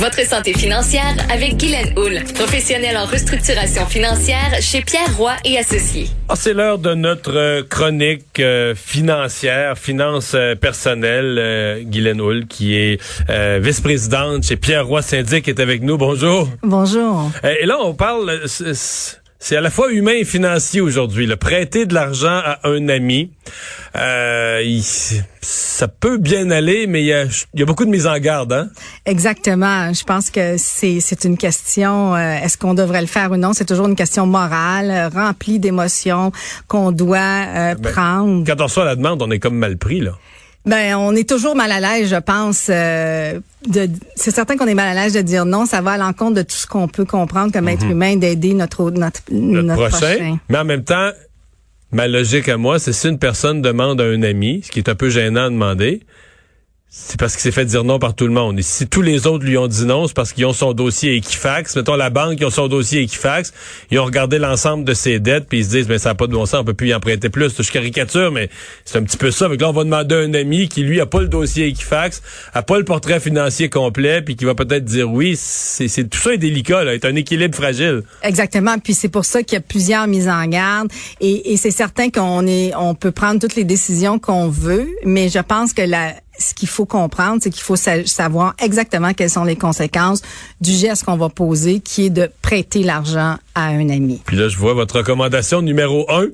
Votre santé financière avec Guylaine Houle, professionnelle en restructuration financière chez Pierre Roy et Associés. Ah, c'est l'heure de notre euh, chronique euh, financière, finance euh, personnelle. Euh, Guylaine Houle, qui est vice-présidente chez Pierre Roy Syndic, est avec nous. Bonjour. Bonjour. et là, on parle c'est à la fois humain et financier aujourd'hui. Le prêter de l'argent à un ami, euh, ça peut bien aller, mais il y a, beaucoup de mise en garde. Hein? Exactement. Je pense que c'est une question, euh, est-ce qu'on devrait le faire ou non? C'est toujours une question morale, remplie d'émotions qu'on doit euh, ben, prendre. Quand on reçoit la demande, on est comme mal pris, là. Ben, on est toujours mal à l'aise, je pense. Euh, c'est certain qu'on est mal à l'aise de dire non. Ça va à l'encontre de tout ce qu'on peut comprendre comme être mhm. humain, d'aider notre, notre, notre, prochain. Mais en même temps, ma logique à moi, c'est si une personne demande à un ami, ce qui est un peu gênant à demander, c'est parce qu'il s'est fait dire non par tout le monde. Et si tous les autres lui ont dit non, c'est parce qu'ils ont son dossier Equifax. Mettons la banque, ils ont son dossier Equifax. Ils ont regardé l'ensemble de ses dettes, puis ils se disent, mais ça n'a pas de bon sens, on peut plus y emprunter plus. Je caricature, mais c'est un petit peu ça. Donc là, on va demander à un ami qui, lui, a pas le dossier Equifax, a pas le portrait financier complet, puis qui va peut-être dire oui. C'est tout ça est délicat, là. C'est un équilibre fragile. Exactement. Puis c'est pour ça qu'il y a plusieurs mises en garde. Et, c'est certain qu'on peut prendre toutes les décisions qu'on veut, mais je pense que la ce qu'il faut comprendre, c'est qu'il faut savoir exactement quelles sont les conséquences du geste qu'on va poser, qui est de prêter l'argent à un ami. Puis là, je vois votre recommandation numéro un.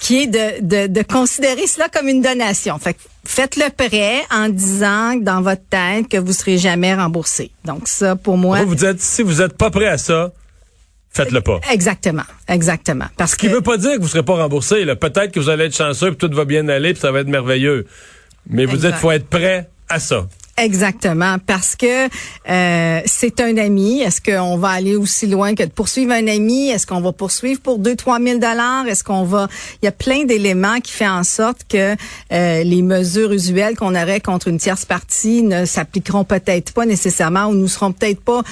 Qui est de, de, de considérer cela comme une donation. Fait faites le prêt en disant dans votre tête que vous serez jamais remboursé. Donc ça, pour moi... Vous, vous êtes, si vous êtes pas prêt à ça, faites-le pas. Exactement, exactement. Parce Ce qui ne veut pas dire que vous serez pas remboursé. Peut-être que vous allez être chanceux, puis tout va bien aller, puis ça va être merveilleux. Mais vous êtes, faut être prêt à ça. Exactement, parce que euh, c'est un ami. Est-ce qu'on va aller aussi loin que de poursuivre un ami? Est-ce qu'on va poursuivre pour 2 trois mille dollars? Est-ce qu'on va Il y a plein d'éléments qui font en sorte que euh, les mesures usuelles qu'on aurait contre une tierce partie ne s'appliqueront peut-être pas nécessairement ou nous serons peut-être pas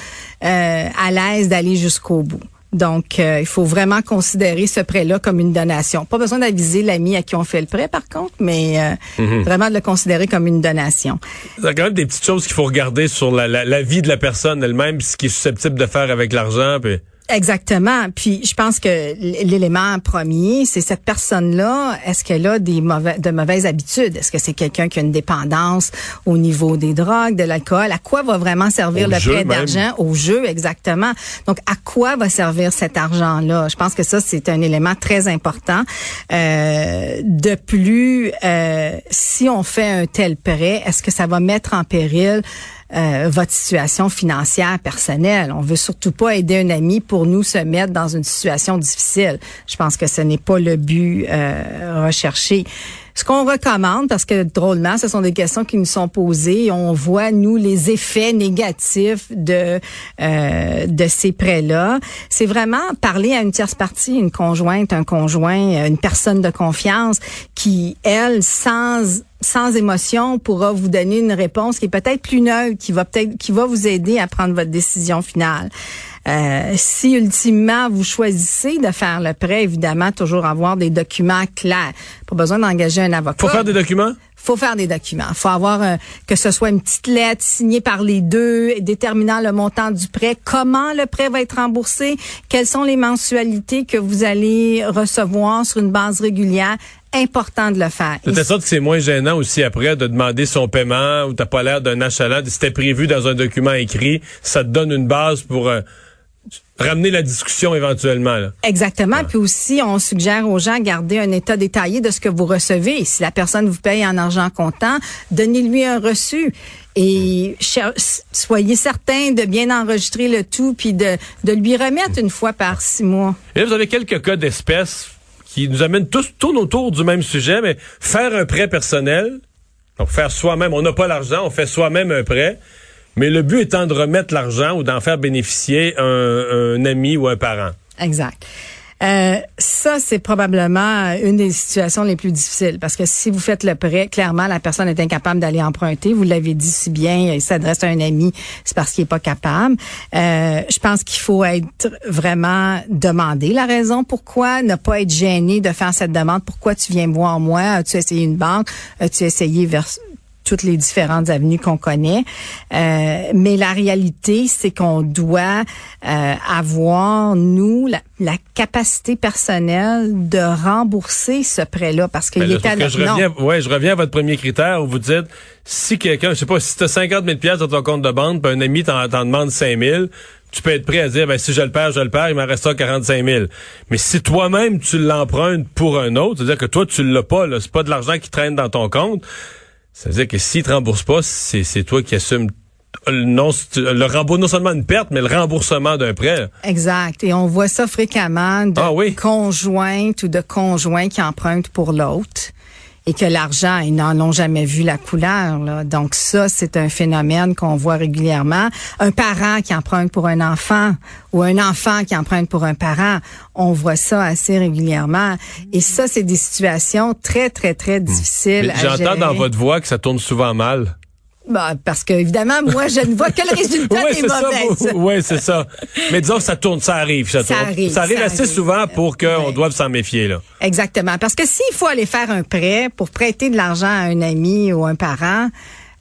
euh, à l'aise d'aller jusqu'au bout. Donc, euh, il faut vraiment considérer ce prêt-là comme une donation. Pas besoin d'aviser l'ami à qui on fait le prêt, par contre, mais euh, mhm. vraiment de le considérer comme une donation. Il y a quand même des petites choses qu'il faut regarder sur la, la, vie de la personne elle-même, ce qui est susceptible de faire avec l'argent. Puis... Exactement. Puis je pense que l'élément premier, c'est cette personne-là, est-ce qu'elle a des mauvais, de mauvaises habitudes? Est-ce que c'est quelqu'un qui a une dépendance au niveau des drogues, de l'alcool? À quoi va vraiment servir le prêt d'argent? Au jeu, exactement. Donc, à quoi va servir cet argent-là? Je pense que ça, c'est un élément très important. Euh, de plus, euh, si on fait un tel prêt, est-ce que ça va mettre en péril euh, votre situation financière personnelle. On veut surtout pas aider un ami pour nous se mettre dans une situation difficile. Je pense que ce n'est pas le but euh, recherché. Ce qu'on recommande, parce que drôlement, ce sont des questions qui nous sont posées, on voit nous les effets négatifs de euh, de ces prêts-là. C'est vraiment parler à une tierce partie, une conjointe, un conjoint, une personne de confiance qui, elle, sans sans émotion pourra vous donner une réponse qui est peut-être plus neutre, qui va peut-être qui va vous aider à prendre votre décision finale. Euh, si ultimement vous choisissez de faire le prêt, évidemment, toujours avoir des documents clairs. Pas besoin d'engager un avocat. Faut faire des documents? faut faire des documents. faut avoir euh, que ce soit une petite lettre signée par les deux déterminant le montant du prêt, comment le prêt va être remboursé, quelles sont les mensualités que vous allez recevoir sur une base régulière important de le faire. C'est ça que c'est moins gênant aussi après de demander son paiement ou t'as pas l'air d'un achalant. C'était prévu dans un document écrit, ça te donne une base pour euh, ramener la discussion éventuellement. Exactement. Puis aussi, on suggère aux gens de garder un état détaillé de ce que vous recevez. Si la personne vous paye en argent comptant, donnez-lui un reçu. Et soyez certain de bien enregistrer le tout puis de, de lui remettre une fois par six mois. Et là, vous avez quelques cas d'espèces qui nous amène tous tournent autour du même sujet, mais faire un prêt personnel, donc faire soi-même, on n'a pas l'argent, on fait soi-même un prêt. Mais le but étant de remettre l'argent ou d'en faire bénéficier un, ami ou un parent. Exact. Euh, ça, c'est probablement une des situations les plus difficiles parce que si vous faites le prêt, clairement, la personne est incapable d'aller emprunter. Vous l'avez dit si bien, il s'adresse à un ami, c'est parce qu'il est pas capable. Euh, je pense qu'il faut être vraiment demandé la raison pourquoi, ne pas être gêné de faire cette demande? Pourquoi tu viens voir moi? As-tu essayé une banque? As-tu essayé vers toutes les différentes avenues qu'on connaît. Euh, mais la réalité, c'est qu'on doit euh, avoir, nous, la, la, capacité personnelle de rembourser ce prêt-là parce qu'il ben est à je reviens, ouais, je reviens à votre premier critère où vous dites, si quelqu'un, je sais pas, si tu as 50 000 pièces dans ton compte de banque, puis un ami t'en demande 5 000, tu peux être prêt à dire, ben, si je le perds, je le perds, il m'en reste 45 000. Mais si toi-même, tu l'empruntes pour un autre, c'est-à-dire que toi, tu l'as pas, c'est pas de l'argent qui traîne dans ton compte, ça veut dire que s'il te rembourse pas, c'est toi qui assumes non, le remboursement, non seulement une perte, mais le remboursement d'un prêt. Exact. Et on voit ça fréquemment de ah conjointes ou de conjoints qui empruntent pour l'autre et que l'argent, ils n'en ont jamais vu la couleur. Là. Donc ça, c'est un phénomène qu'on voit régulièrement. Un parent qui emprunte pour un enfant ou un enfant qui emprunte pour un parent, on voit ça assez régulièrement. Et ça, c'est des situations très, très, très hmm. difficiles. J'entends dans votre voix que ça tourne souvent mal. Bah, parce que évidemment, moi, je ne vois que le résultat des mauvaises. Oui, c'est ça. Mais disons que ça tourne, ça arrive. Ça, arrive. Ça arrive assez souvent pour qu'on doive s'en méfier. là. Exactement. Parce que s'il faut aller faire un prêt pour prêter de l'argent à un ami ou un parent,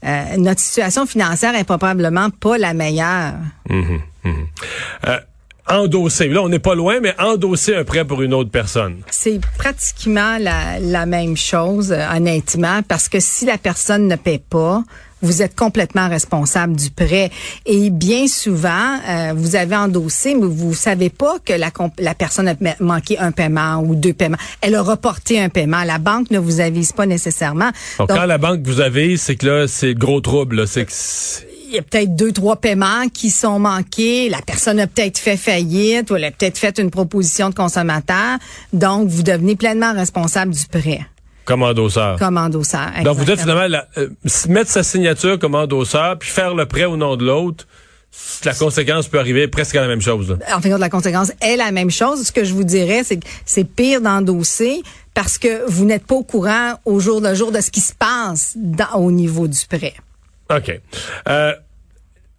euh, notre situation financière est probablement pas la meilleure. Hum, hum, euh, endosser. Là, on n'est pas loin, mais endosser un prêt pour une autre personne. C'est pratiquement la, la même chose, euh, honnêtement, parce que si la personne ne paie pas, vous êtes complètement responsable du prêt. Et bien souvent, euh, vous avez endossé, mais vous savez pas que la, la personne a manqué un paiement ou deux paiements. Elle a reporté un paiement. La banque ne vous avise pas nécessairement. Donc, quand la banque vous avise, c'est que là, c'est gros trouble. C'est que il y a peut-être deux, trois paiements qui sont manqués. La personne a peut-être fait faillite ou elle a peut-être fait une proposition de consommateur. Donc, vous devenez pleinement responsable du prêt. Comme endosseur. Comme endosseur. Donc, vous êtes finalement euh, mettre sa signature comme endosseur, puis faire le prêt au nom de l'autre. La conséquence peut arriver presque à la même chose. En fait, la conséquence est la même chose. Ce que je vous dirais, c'est que c'est pire d'endosser parce que vous n'êtes pas au courant au jour le jour de ce qui se passe au niveau du prêt. OK. Euh,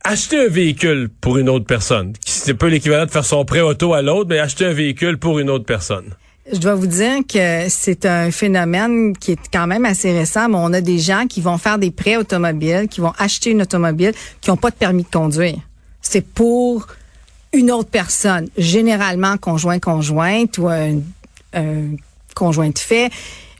acheter un véhicule pour une autre personne, c'est un peu l'équivalent de faire son prêt auto à l'autre, mais acheter un véhicule pour une autre personne. Je dois vous dire que c'est un phénomène qui est quand même assez récent, mais on a des gens qui vont faire des prêts automobiles, qui vont acheter une automobile, qui n'ont pas de permis de conduire. C'est pour une autre personne, généralement conjoint-conjointe ou un, un conjoint de fait,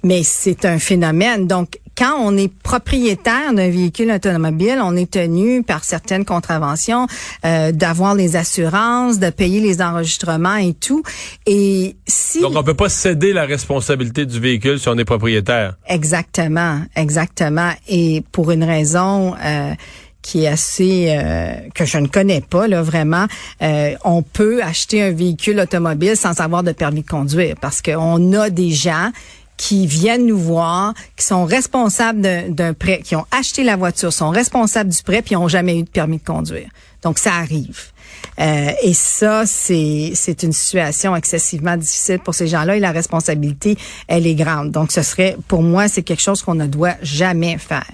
mais c'est un phénomène. Donc, quand on est propriétaire d'un véhicule automobile, on est tenu par certaines contraventions euh, d'avoir les assurances, de payer les enregistrements et tout. Et si donc on peut pas céder la responsabilité du véhicule si on est propriétaire. Exactement, exactement. Et pour une raison. Euh, qui est assez euh, que je ne connais pas là vraiment. Euh, on peut acheter un véhicule automobile sans avoir de permis de conduire parce qu'on a des gens qui viennent nous voir, qui sont responsables d'un prêt, qui ont acheté la voiture, sont responsables du prêt, puis n'ont jamais eu de permis de conduire. Donc ça arrive. Euh, et ça, c'est c'est une situation excessivement difficile pour ces gens-là et la responsabilité, elle est grande. Donc ce serait, pour moi, c'est quelque chose qu'on ne doit jamais faire.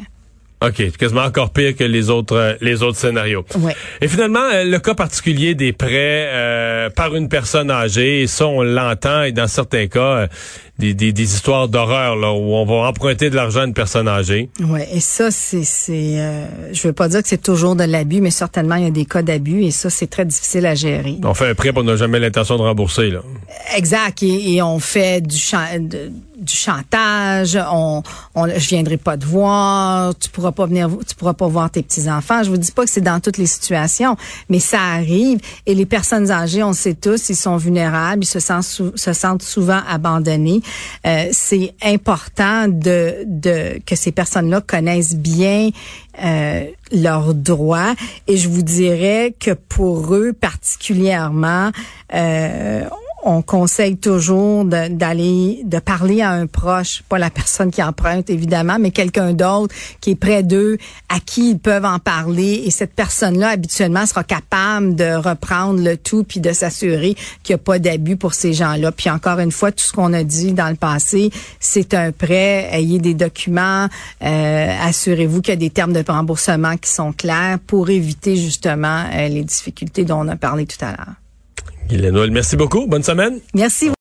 OK, quasiment encore pire que les autres euh, les autres scénarios. Ouais. Et finalement, euh, le cas particulier des prêts euh, par une personne âgée, ça on l'entend et dans certains cas des, des, des, histoires d'horreur là où on va emprunter de l'argent à une personne âgée. Ouais, et ça c'est c'est je veux pas dire que c'est toujours de l'abus mais certainement il y a des cas d'abus et ça c'est très difficile à gérer. On fait un prêt pour n'a jamais l'intention de rembourser là. Exact et, et on fait du champ de, du chantage, on, on je viendrai pas te voir, tu pourras pas venir, tu pourras pas voir tes petits enfants. Je vous dis pas que c'est dans toutes les situations, mais ça arrive. Et les personnes âgées, on sait tous, ils sont vulnérables, ils se sentent, se sentent souvent abandonnés. Euh, c'est important de, de que ces personnes-là connaissent bien euh, leurs droits. Et je vous dirais que pour eux particulièrement, euh, on conseille toujours d'aller, de, parler à un proche, pas la personne qui emprunte évidemment, mais quelqu'un d'autre qui est près d'eux, à qui ils peuvent en parler. Et cette personne-là, habituellement, sera capable de reprendre le tout puis de s'assurer qu'il n'y a pas d'abus pour ces gens-là. Puis encore une fois, tout ce qu'on a dit dans le passé, c'est un prêt. Ayez des documents, euh, assurez-vous qu'il y a des termes de remboursement qui sont clairs pour éviter justement euh, les difficultés dont on a parlé tout à l'heure. Guylaine merci beaucoup. Bonne semaine. Merci.